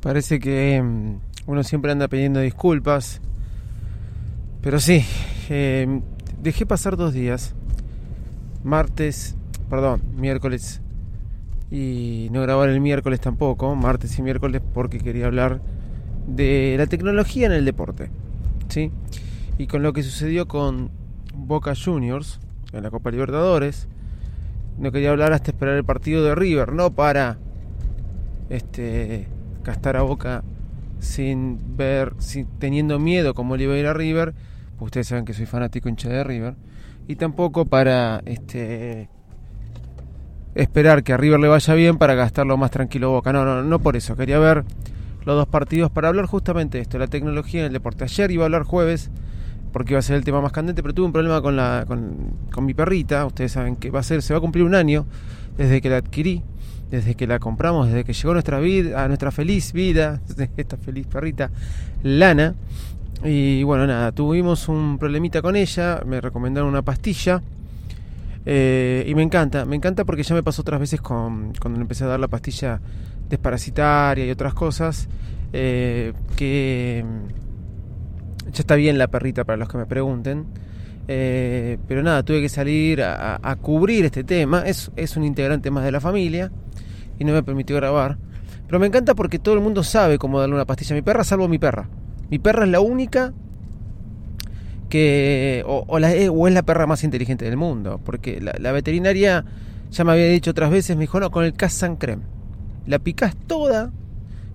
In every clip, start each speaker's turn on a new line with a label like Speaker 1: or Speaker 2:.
Speaker 1: Parece que mm, uno siempre anda pidiendo disculpas. Pero sí, eh, dejé pasar dos días. Martes, perdón, miércoles. Y no grabar el miércoles tampoco, martes y miércoles, porque quería hablar de la tecnología en el deporte. ¿Sí? Y con lo que sucedió con Boca Juniors en la Copa Libertadores. No quería hablar hasta esperar el partido de River, no para este gastar a Boca sin ver, sin, teniendo miedo como le iba a ir a River, pues ustedes saben que soy fanático hincha de River, y tampoco para este esperar que a River le vaya bien para gastarlo más tranquilo Boca. No, no, no por eso, quería ver los dos partidos para hablar justamente de esto, la tecnología en el deporte. Ayer iba a hablar jueves porque iba a ser el tema más candente, pero tuve un problema con la con, con mi perrita, ustedes saben que va a ser se va a cumplir un año desde que la adquirí desde que la compramos, desde que llegó nuestra vida, a nuestra feliz vida, esta feliz perrita, Lana. Y bueno, nada, tuvimos un problemita con ella, me recomendaron una pastilla. Eh, y me encanta, me encanta porque ya me pasó otras veces con, cuando empecé a dar la pastilla desparasitaria y otras cosas. Eh, que ya está bien la perrita para los que me pregunten. Eh, pero nada, tuve que salir a, cubrir este tema. Es, es un integrante más de la familia y no me permitió grabar. Pero me encanta porque todo el mundo sabe cómo darle una pastilla a mi perra, salvo mi perra. Mi perra es la única que. o, o es la perra más inteligente del mundo. Porque la, veterinaria ya me había dicho otras veces, me dijo, no, con el Casan Creme. La picas toda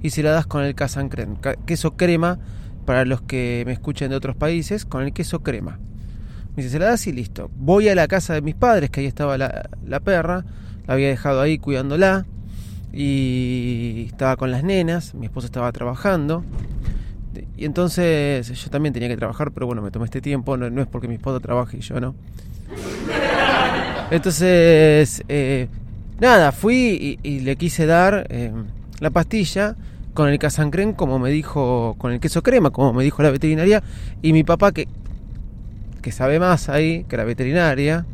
Speaker 1: y se la das con el Casan Creme. Queso crema, para los que me escuchan de otros países, con el queso crema. Me dice, se la das y listo. Voy a la casa de mis padres, que ahí estaba la perra, la había dejado ahí cuidándola y estaba con las nenas, mi esposa estaba trabajando. Y entonces yo también tenía que trabajar, pero bueno, me tomé este tiempo, no, es porque mi esposa trabaje y yo no. Entonces, eh, nada, fui y, le quise dar eh, la pastilla con el casancren, como me dijo, con el queso crema, como me dijo la veterinaria, y mi papá, que, que sabe más ahí que la veterinaria,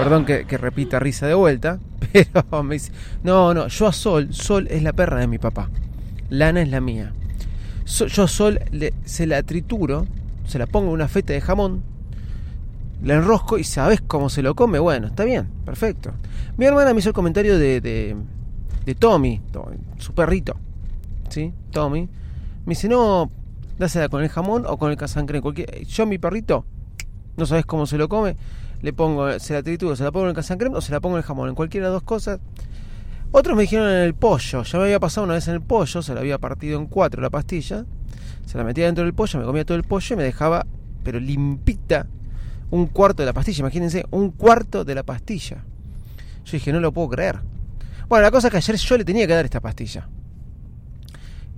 Speaker 1: perdón que, repita risa de vuelta, pero me dice, no, no, yo a Sol, Sol es la perra de mi papá, Lana es la mía. Yo a Sol se la trituro, se la pongo en una feta de jamón, la enrosco y sabes cómo se lo come. Bueno, está bien, perfecto. Mi hermana me hizo el comentario de, de, Tommy, su perrito, ¿sí? Tommy. Me dice, no, dásela con el jamón o con el casancre. Cualquier... Yo, mi perrito, no sabes cómo se lo come le pongo, se la trituro, se la pongo en el casancrem o se la pongo en el jamón, en cualquiera de las dos cosas. Otros me dijeron en el pollo, ya me había pasado una vez en el pollo, se la había partido en cuatro la pastilla, se la metía dentro del pollo, me comía todo el pollo y me dejaba, pero limpita, un cuarto de la pastilla, imagínense, un cuarto de la pastilla. Yo dije, no lo puedo creer. Bueno, la cosa es que ayer yo le tenía que dar esta pastilla.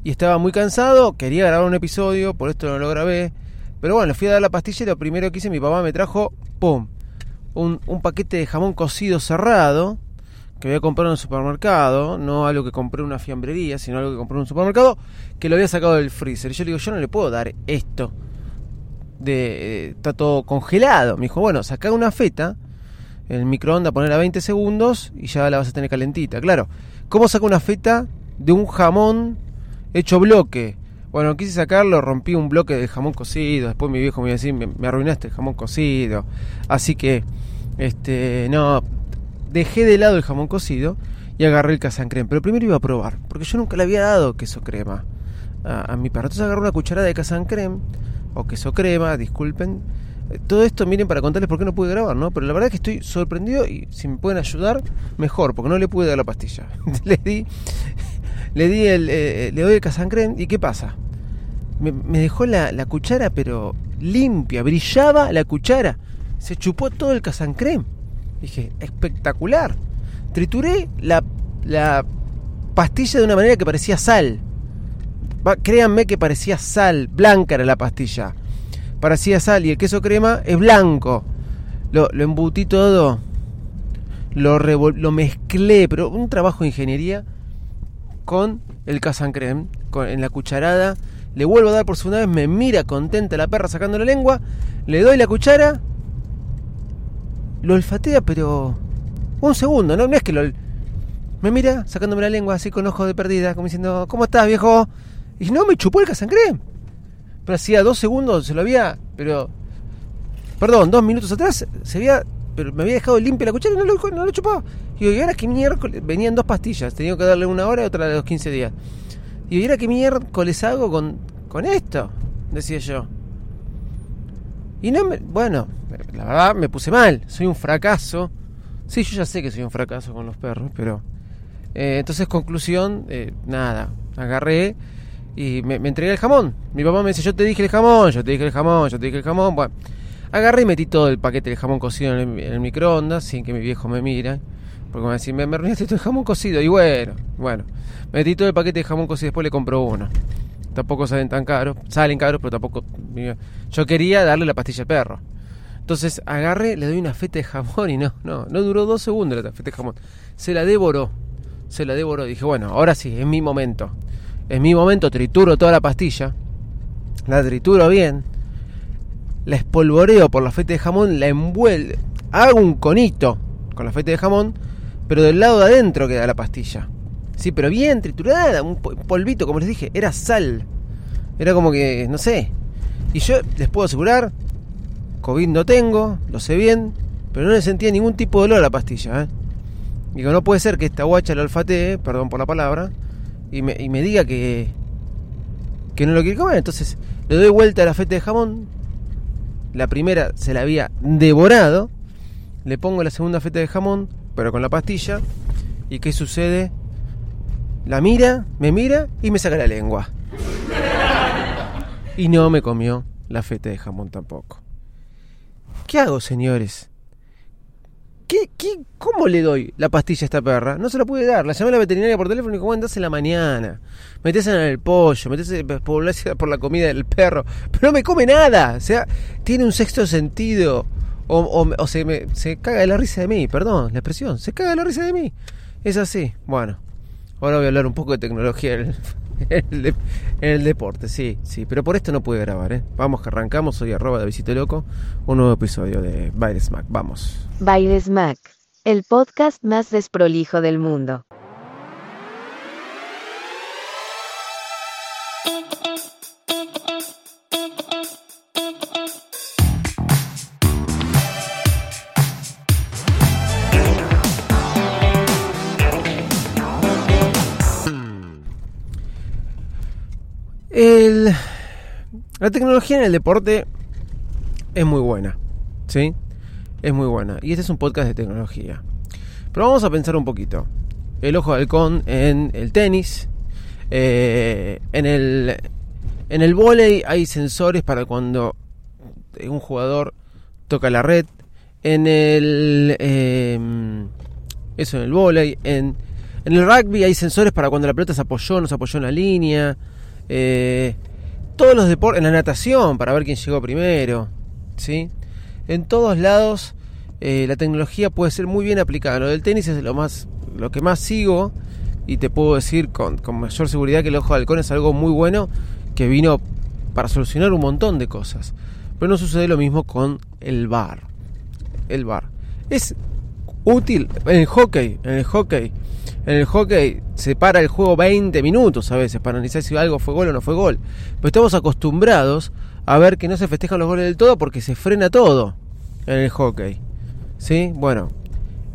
Speaker 1: Y estaba muy cansado, quería grabar un episodio, por esto no lo grabé. Pero bueno, fui a dar la pastilla y lo primero que hice, mi papá me trajo, ¡pum! Un, paquete de jamón cocido cerrado que había comprado en el supermercado, no algo que compré en una fiambrería, sino algo que compré en un supermercado, que lo había sacado del freezer. Y yo le digo, yo no le puedo dar esto. De, está todo congelado. Me dijo, bueno, saca una feta, el microondas, poner a 20 segundos y ya la vas a tener calentita. Claro, ¿cómo saca una feta de un jamón hecho bloque? Bueno, quise sacarlo, rompí un bloque de jamón cocido. Después mi viejo me iba a decir, me, arruinaste el jamón cocido. Así que, este, no, dejé de lado el jamón cocido. Y agarré el casan creme. Pero primero iba a probar, porque yo nunca le había dado queso crema a, mi perro. Entonces agarré una cucharada de casan creme, o queso crema, disculpen. Eh, todo esto, miren, para contarles por qué no pude grabar, ¿no? Pero la verdad es que estoy sorprendido y si me pueden ayudar, mejor, porque no le pude dar la pastilla. le di, le di el, eh, le doy el casan creme y ¿qué pasa? Me, dejó la, la, cuchara, pero limpia, brillaba la cuchara. Se chupó todo el casan creme. Dije, espectacular. Trituré la, la pastilla de una manera que parecía sal. créanme que parecía sal, blanca era la pastilla. Parecía sal y el queso crema es blanco. Lo, lo embutí todo, lo, lo mezclé, pero un trabajo de ingeniería con el casan creme, en la cucharada. Le vuelvo a dar por segunda vez, me mira contenta la perra sacando la lengua, le doy la cuchara, lo olfatea, pero un segundo, ¿no? No es que lo... Me mira sacándome la lengua así con ojos de perdida, como diciendo, ¿cómo estás, viejo? Y no, me chupó el casancré. Pero hacía dos segundos se lo había, pero... Perdón, dos minutos atrás se había... Pero me había dejado limpia la cuchara y no lo, no lo chupó. Y digo, ¿y ahora qué miércoles? Venían dos pastillas, tenía que darle una hora y otra de los 15 días. Y digo, ¿y ahora qué miércoles hago con, con esto? Decía yo. Y no me... Bueno, la verdad me puse mal, soy un fracaso Sí, yo ya sé que soy un fracaso con los perros, pero... Eh, entonces, conclusión, eh, nada, agarré y me, entregué el jamón. Mi papá me dice, yo te dije el jamón, yo te dije el jamón, yo te dije el jamón. Bueno, agarré y metí todo el paquete de jamón cocido en el, microondas sin que mi viejo me mire. Porque me va me, me el jamón cocido. Y bueno, bueno, metí todo el paquete de jamón cocido y después le compro uno. Tampoco salen tan caros, salen caros, pero tampoco... Yo quería darle la pastilla al perro. Entonces agarré, le doy una feta de jamón y no, no, no duró dos segundos la feta de jamón. Se la devoró, se la devoró. Dije, bueno, ahora sí, es mi momento. Es mi momento, trituro toda la pastilla, la trituro bien, la espolvoreo por la feta de jamón, la envuelvo, hago un conito con la feta de jamón, pero del lado de adentro queda la pastilla. Sí, pero bien triturada, un polvito, como les dije, era sal. Era como que, no sé. Y yo les puedo asegurar COVID no tengo, lo sé bien, pero no le sentía ningún tipo de olor a la pastilla. ¿eh? Digo, no puede ser que esta guacha lo olfatee, perdón por la palabra, y me, y me diga que, que no lo quiere comer. Entonces le doy vuelta a la feta de jamón. La primera se la había devorado. Le pongo la segunda feta de jamón, pero con la pastilla. ¿Y qué sucede? La mira, me mira y me saca la lengua. Y no me comió la feta de jamón tampoco. ¿Qué hago, señores? ¿Qué, qué, ¿Cómo le doy la pastilla a esta perra? No se la pude dar. La llamé a la veterinaria por teléfono y dijo, bueno, en la mañana. Metese en el pollo, metese por, por la comida del perro. Pero no me come nada. O sea, tiene un sexto sentido. O, se, caga de la risa de mí, perdón, la expresión. Se caga de la risa de mí. Es así. Bueno, ahora voy a hablar un poco de tecnología en el, deporte, sí, sí. Pero por esto no pude grabar, ¿eh? Vamos que arrancamos, soy arroba de Visito Loco, un nuevo episodio de Bailes Mac. Vamos.
Speaker 2: Bailes Mac, el podcast más desprolijo del mundo.
Speaker 1: la tecnología en el deporte es muy buena, ¿sí? Es muy buena. Y este es un podcast de tecnología. Pero vamos a pensar un poquito. El ojo de halcón en el tenis. Eh, en el en el volei hay sensores para cuando un jugador toca la red. En el em, eso en el volei. En, en el rugby hay sensores para cuando la pelota se apoyó, no se apoyó en la línea. Eh, todos los deportes, en la natación, para ver quién llegó primero, ¿sí? En todos lados eh, la tecnología puede ser muy bien aplicada. Lo del tenis es lo más, lo que más sigo y te puedo decir con, mayor seguridad que el ojo de halcón es algo muy bueno que vino para solucionar un montón de cosas. Pero no sucede lo mismo con el bar. El bar. Es útil en el hockey, en el hockey en el hockey se para el juego 20 minutos a veces para analizar si algo fue gol o no fue gol. Pero estamos acostumbrados a ver que no se festejan los goles del todo porque se frena todo en el hockey. ¿Sí? Bueno,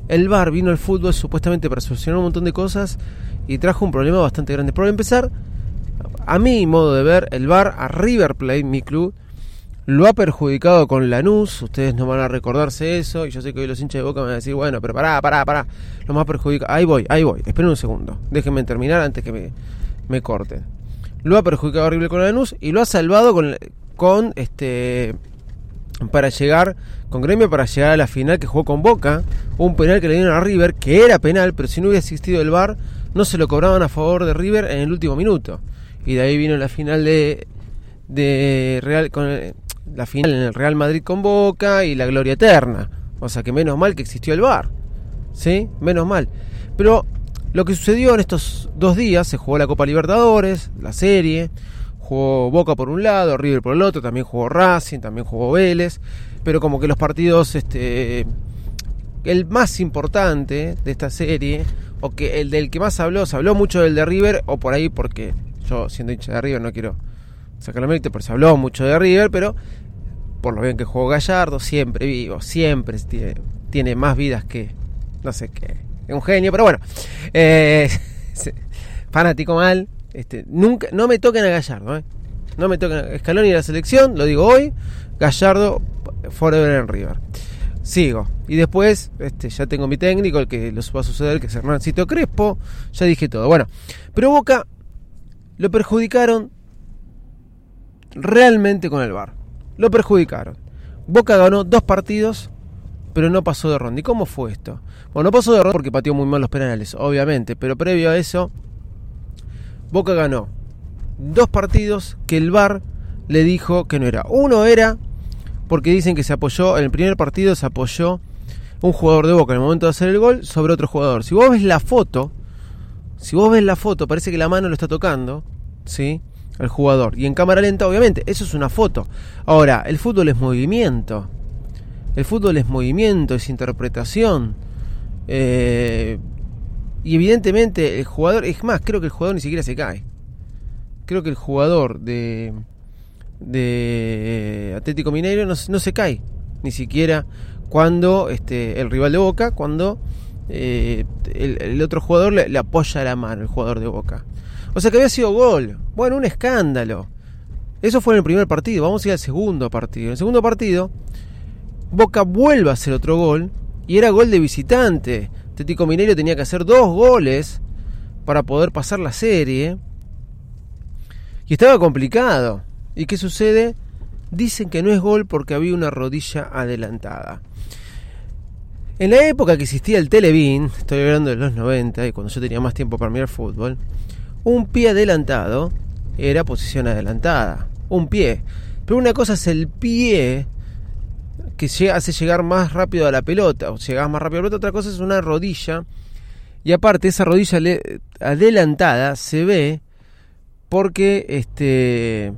Speaker 1: el VAR vino al fútbol supuestamente para solucionar un montón de cosas y trajo un problema bastante grande. Por empezar, a mi modo de ver, el VAR a River Plate, mi club, lo ha perjudicado con Lanús, ustedes no van a recordarse eso, y yo sé que hoy los hinchas de Boca me van a decir, bueno, pero pará, pará, pará, lo más perjudicado, ahí voy, ahí voy, esperen un segundo, déjenme terminar antes que me, me corten. Lo ha perjudicado horrible con Lanús y lo ha salvado con, con este para llegar con Gremio para llegar a la final que jugó con Boca, un penal que le dieron a River, que era penal, pero si no hubiera existido el VAR, no se lo cobraban a favor de River en el último minuto. Y de ahí vino la final de, de Real con la final en el Real Madrid con Boca y la gloria eterna. O sea que menos mal que existió el VAR. ¿Sí? Menos mal. Pero lo que sucedió en estos dos días, se jugó la Copa Libertadores, la serie, jugó Boca por un lado, River por el otro, también jugó Racing, también jugó Vélez, pero como que los partidos, este, el más importante de esta serie, o que el del que más habló, se habló mucho del de River, o por ahí porque yo siendo hincha de River no quiero sacar la mérito, pero se habló mucho de River, pero por lo bien que jugó Gallardo, siempre vivo, siempre tiene, tiene más vidas que, no sé qué, un genio, pero bueno, eh, fanático mal, este, nunca, no me toquen a Gallardo, ¿eh? no me toquen a Scaloni y la selección, lo digo hoy, Gallardo forever en River. Sigo. Y después, este, ya tengo mi técnico, el que los va a suceder, que es Hernancito Crespo. Ya dije todo. Bueno, pero Boca lo perjudicaron realmente con el VAR. Lo perjudicaron. Boca ganó dos partidos, pero no pasó de ronda. ¿Y cómo fue esto? Bueno, no pasó de ronda porque pateó muy mal los penales, obviamente, pero previo a eso, Boca ganó dos partidos que el VAR le dijo que no era. Uno era porque dicen que se apoyó, en el primer partido se apoyó un jugador de Boca en el momento de hacer el gol sobre otro jugador. Si vos ves la foto, si vos ves la foto, parece que la mano lo está tocando, ¿sí? el jugador. Y en cámara lenta, obviamente, eso es una foto. Ahora, el fútbol es movimiento. El fútbol es movimiento, es interpretación. Eh, y evidentemente el jugador, es más, creo que el jugador ni siquiera se cae. Creo que el jugador de, de Atlético Mineiro no, no se cae. Ni siquiera cuando este, el rival de Boca, cuando eh, el, otro jugador le, le apoya la mano, el jugador de Boca. O sea que había sido gol. Bueno, un escándalo. Eso fue en el primer partido. Vamos a ir al segundo partido. En el segundo partido, Boca vuelve a hacer otro gol. Y era gol de visitante. Tético Mineiro tenía que hacer dos goles para poder pasar la serie. Y estaba complicado. ¿Y qué sucede? Dicen que no es gol porque había una rodilla adelantada. En la época que existía el Televín, estoy hablando de los 90 y cuando yo tenía más tiempo para mirar fútbol, un pie adelantado era posición adelantada. Un pie. Pero una cosa es el pie que hace llegar más rápido a la pelota, o llegas más rápido a la pelota, otra cosa es una rodilla. Y aparte, esa rodilla adelantada se ve porque este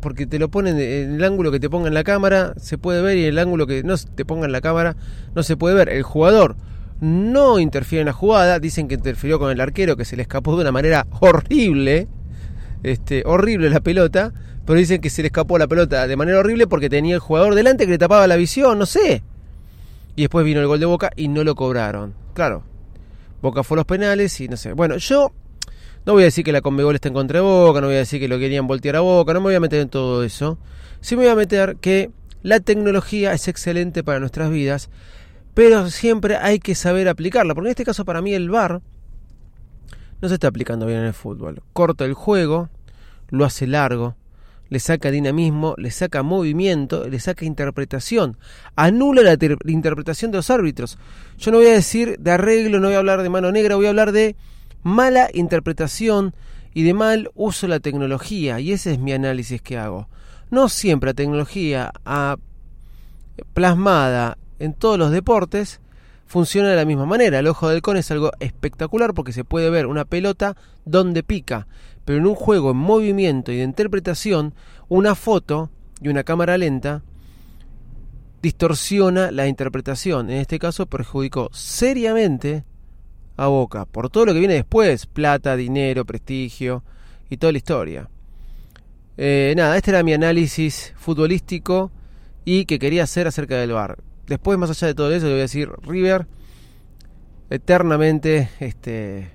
Speaker 1: porque te lo ponen en el ángulo que te ponga en la cámara se puede ver y en el ángulo que no te ponga en la cámara no se puede ver. El jugador no interfiere en la jugada, dicen que interfirió con el arquero que se le escapó de una manera horrible, este, horrible la pelota, pero dicen que se le escapó la pelota de manera horrible porque tenía el jugador delante que le tapaba la visión, no sé. Y después vino el gol de Boca y no lo cobraron. Claro, Boca fue a los penales y no sé. Bueno, yo no voy a decir que la Conmebol está en contra de Boca, no voy a decir que lo querían voltear a Boca, no me voy a meter en todo eso. Sí me voy a meter que la tecnología es excelente para nuestras vidas, pero siempre hay que saber aplicarla, porque en este caso para mí el VAR no se está aplicando bien en el fútbol. Corta el juego, lo hace largo, le saca dinamismo, le saca movimiento, le saca interpretación, anula la, interpretación de los árbitros. Yo no voy a decir de arreglo, no voy a hablar de mano negra, voy a hablar de mala interpretación y de mal uso de la tecnología, y ese es mi análisis que hago. No siempre la tecnología plasmada en todos los deportes funciona de la misma manera. El ojo del con es algo espectacular porque se puede ver una pelota donde pica, pero en un juego en movimiento y de interpretación, una foto y una cámara lenta distorsiona la interpretación. En este caso perjudicó seriamente a Boca por todo lo que viene después, plata, dinero, prestigio y toda la historia. Eh, nada, este era mi análisis futbolístico y que quería hacer acerca del bar. Después, más allá de todo eso, le voy a decir, River eternamente este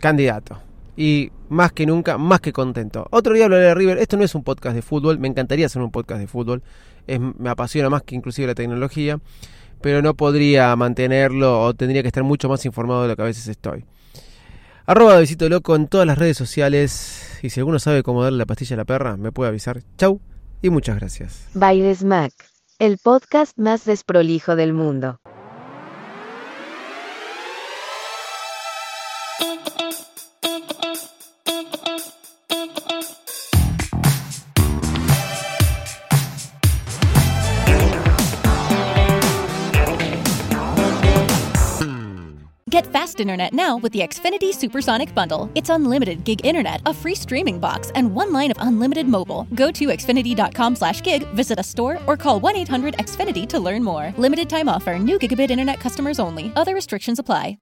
Speaker 1: candidato. Y más que nunca, más que contento. Otro día hablaré de River. Esto no es un podcast de fútbol. Me encantaría hacer un podcast de fútbol. Me apasiona más que inclusive la tecnología. Pero no podría mantenerlo o tendría que estar mucho más informado de lo que a veces estoy. Arroba Visito Loco en todas las redes sociales. Y si alguno sabe cómo darle la pastilla a la perra, me puede avisar. Chau y muchas gracias.
Speaker 2: Bailes Mac, el podcast más desprolijo del mundo.
Speaker 3: Fast internet now with the Xfinity Supersonic Bundle. It's unlimited gig internet, a free streaming box, and one line of unlimited mobile. Go to xfinity.com slash gig, visit a store, or call 1-800-XFINITY to learn more. Limited time offer. New gigabit internet customers only. Other restrictions apply.